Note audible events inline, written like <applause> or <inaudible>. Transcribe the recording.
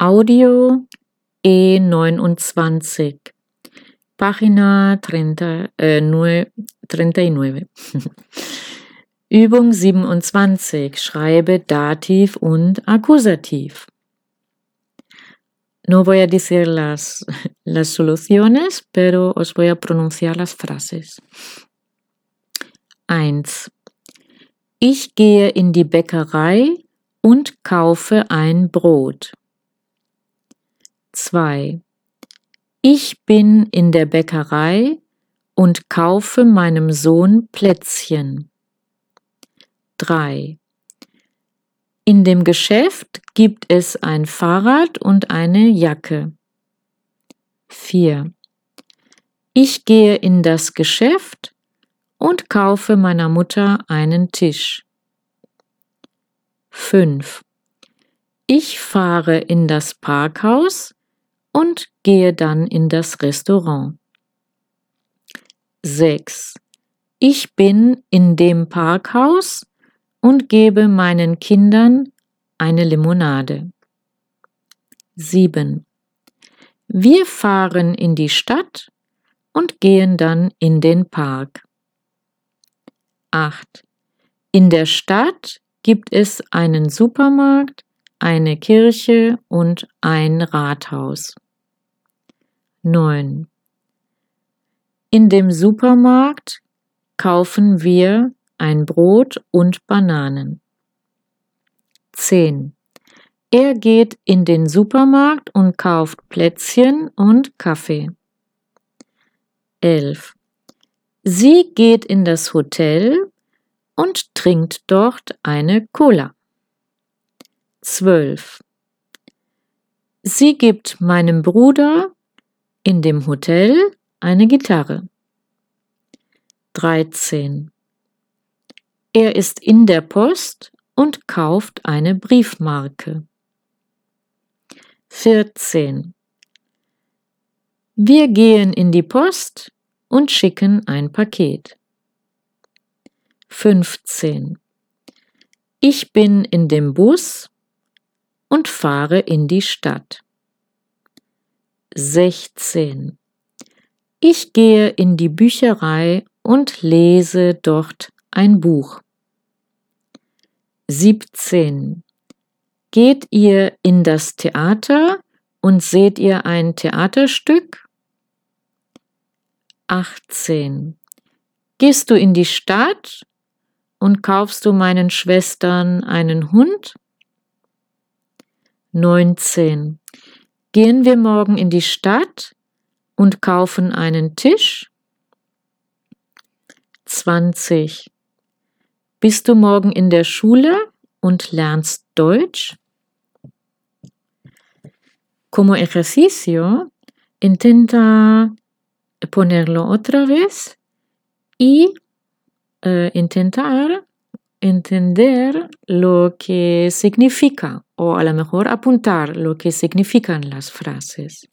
Audio E29, Página 30, äh, 39. <laughs> Übung 27. Schreibe Dativ und Akkusativ. No voy a decir las, las soluciones, pero os voy a pronunciar las frases. 1. Ich gehe in die Bäckerei und kaufe ein Brot. 2. Ich bin in der Bäckerei und kaufe meinem Sohn Plätzchen. 3. In dem Geschäft gibt es ein Fahrrad und eine Jacke. 4. Ich gehe in das Geschäft und kaufe meiner Mutter einen Tisch. 5. Ich fahre in das Parkhaus und gehe dann in das Restaurant. 6. Ich bin in dem Parkhaus und gebe meinen Kindern eine Limonade. 7. Wir fahren in die Stadt und gehen dann in den Park. 8. In der Stadt gibt es einen Supermarkt, eine Kirche und ein Rathaus. 9. In dem Supermarkt kaufen wir ein Brot und Bananen. 10. Er geht in den Supermarkt und kauft Plätzchen und Kaffee. 11. Sie geht in das Hotel und trinkt dort eine Cola. 12. Sie gibt meinem Bruder in dem Hotel eine Gitarre. 13. Er ist in der Post und kauft eine Briefmarke. 14. Wir gehen in die Post und schicken ein Paket. 15. Ich bin in dem Bus und fahre in die Stadt. 16. Ich gehe in die Bücherei und lese dort ein Buch. 17. Geht ihr in das Theater und seht ihr ein Theaterstück? 18. Gehst du in die Stadt und kaufst du meinen Schwestern einen Hund? 19. Gehen wir morgen in die Stadt und kaufen einen Tisch? 20. Bist du morgen in der Schule und lernst Deutsch? Como ejercicio, intenta ponerlo otra vez y uh, intentar entender lo que significa o a lo mejor apuntar lo que significan las frases.